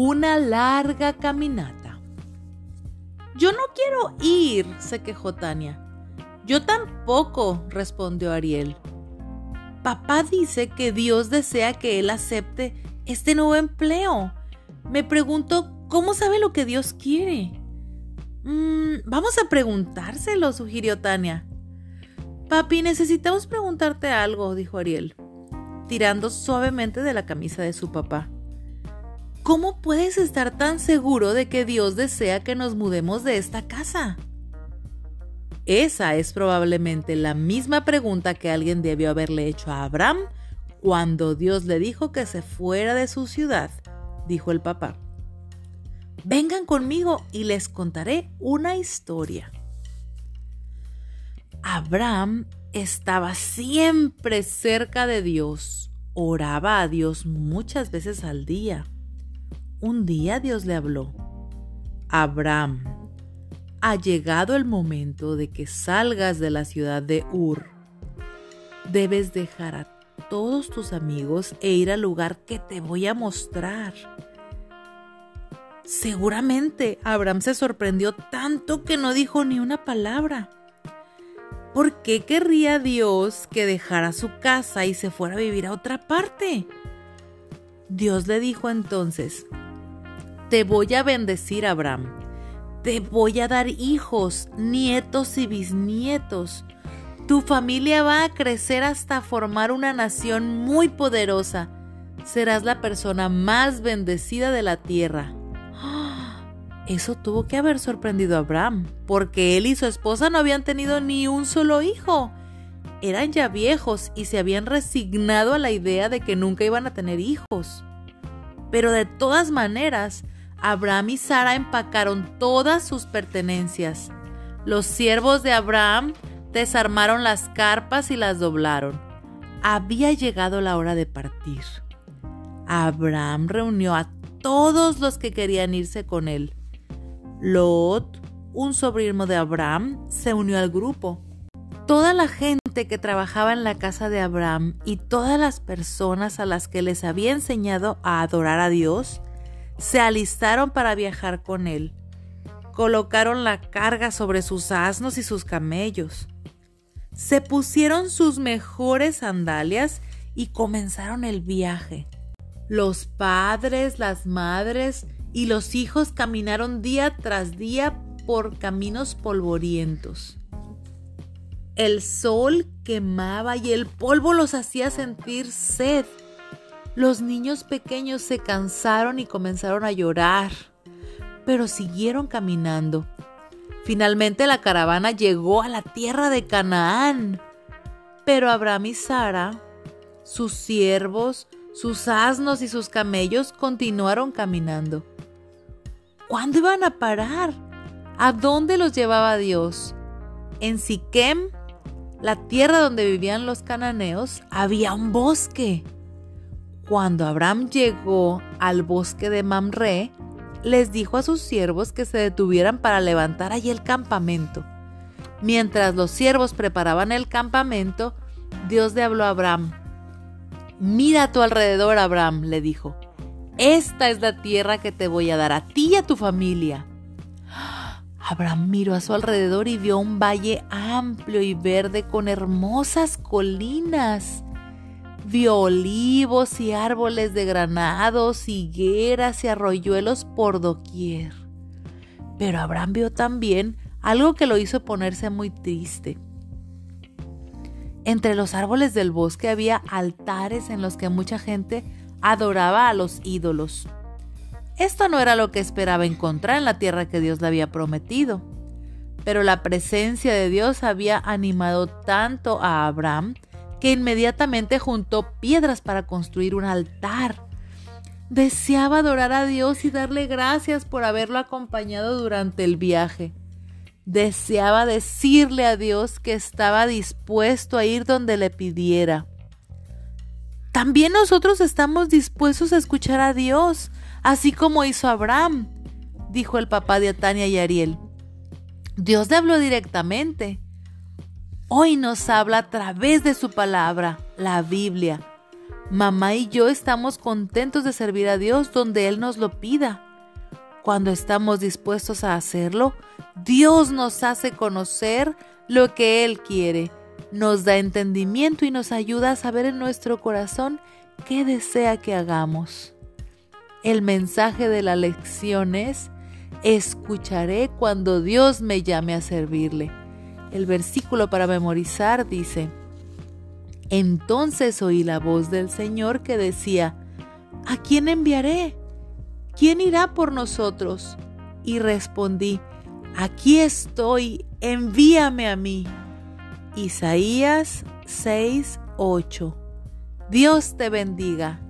una larga caminata. Yo no quiero ir, se quejó Tania. Yo tampoco, respondió Ariel. Papá dice que Dios desea que él acepte este nuevo empleo. Me pregunto, ¿cómo sabe lo que Dios quiere? Mm, vamos a preguntárselo, sugirió Tania. Papi, necesitamos preguntarte algo, dijo Ariel, tirando suavemente de la camisa de su papá. ¿Cómo puedes estar tan seguro de que Dios desea que nos mudemos de esta casa? Esa es probablemente la misma pregunta que alguien debió haberle hecho a Abraham cuando Dios le dijo que se fuera de su ciudad, dijo el papá. Vengan conmigo y les contaré una historia. Abraham estaba siempre cerca de Dios. Oraba a Dios muchas veces al día. Un día Dios le habló. Abraham, ha llegado el momento de que salgas de la ciudad de Ur. Debes dejar a todos tus amigos e ir al lugar que te voy a mostrar. Seguramente Abraham se sorprendió tanto que no dijo ni una palabra. ¿Por qué querría Dios que dejara su casa y se fuera a vivir a otra parte? Dios le dijo entonces, te voy a bendecir, Abraham. Te voy a dar hijos, nietos y bisnietos. Tu familia va a crecer hasta formar una nación muy poderosa. Serás la persona más bendecida de la tierra. Eso tuvo que haber sorprendido a Abraham, porque él y su esposa no habían tenido ni un solo hijo. Eran ya viejos y se habían resignado a la idea de que nunca iban a tener hijos. Pero de todas maneras, Abraham y Sara empacaron todas sus pertenencias. Los siervos de Abraham desarmaron las carpas y las doblaron. Había llegado la hora de partir. Abraham reunió a todos los que querían irse con él. Lot, un sobrino de Abraham, se unió al grupo. Toda la gente que trabajaba en la casa de Abraham y todas las personas a las que les había enseñado a adorar a Dios, se alistaron para viajar con él. Colocaron la carga sobre sus asnos y sus camellos se pusieron sus mejores sandalias y comenzaron el viaje. Los padres, las madres y los hijos caminaron día tras día por caminos polvorientos. El sol quemaba y el polvo los hacía sentir sed. Los niños pequeños se cansaron y comenzaron a llorar, pero siguieron caminando Finalmente la caravana llegó a la tierra de Canaán. Pero Abraham y Sara, sus siervos, sus asnos y sus camellos continuaron caminando. ¿Cuándo iban a parar? ¿A dónde los llevaba Dios? En Siquem, la tierra donde vivían los cananeos, había un bosque. Cuando Abraham llegó al bosque de Mamre, les dijo a sus siervos que se detuvieran para levantar allí el campamento. Mientras los siervos preparaban el campamento, Dios le habló a Abraham. Mira a tu alrededor, Abraham, le dijo. Esta es la tierra que te voy a dar a ti y a tu familia. Abraham miró a su alrededor y vio un valle amplio y verde con hermosas colinas vio olivos y árboles de granados, higueras y arroyuelos por doquier. Pero Abraham vio también algo que lo hizo ponerse muy triste. Entre los árboles del bosque había altares en los que mucha gente adoraba a los ídolos. Esto no era lo que esperaba encontrar en la tierra que Dios le había prometido. Pero la presencia de Dios había animado tanto a Abraham que inmediatamente juntó piedras para construir un altar. Deseaba adorar a Dios y darle gracias por haberlo acompañado durante el viaje. Deseaba decirle a Dios que estaba dispuesto a ir donde le pidiera. También nosotros estamos dispuestos a escuchar a Dios, así como hizo Abraham, dijo el papá de Atania y Ariel. Dios le habló directamente Hoy nos habla a través de su palabra, la Biblia. Mamá y yo estamos contentos de servir a Dios donde Él nos lo pida. Cuando estamos dispuestos a hacerlo, Dios nos hace conocer lo que Él quiere, nos da entendimiento y nos ayuda a saber en nuestro corazón qué desea que hagamos. El mensaje de la lección es, escucharé cuando Dios me llame a servirle. El versículo para memorizar dice, entonces oí la voz del Señor que decía, ¿A quién enviaré? ¿Quién irá por nosotros? Y respondí, Aquí estoy, envíame a mí. Isaías 6:8 Dios te bendiga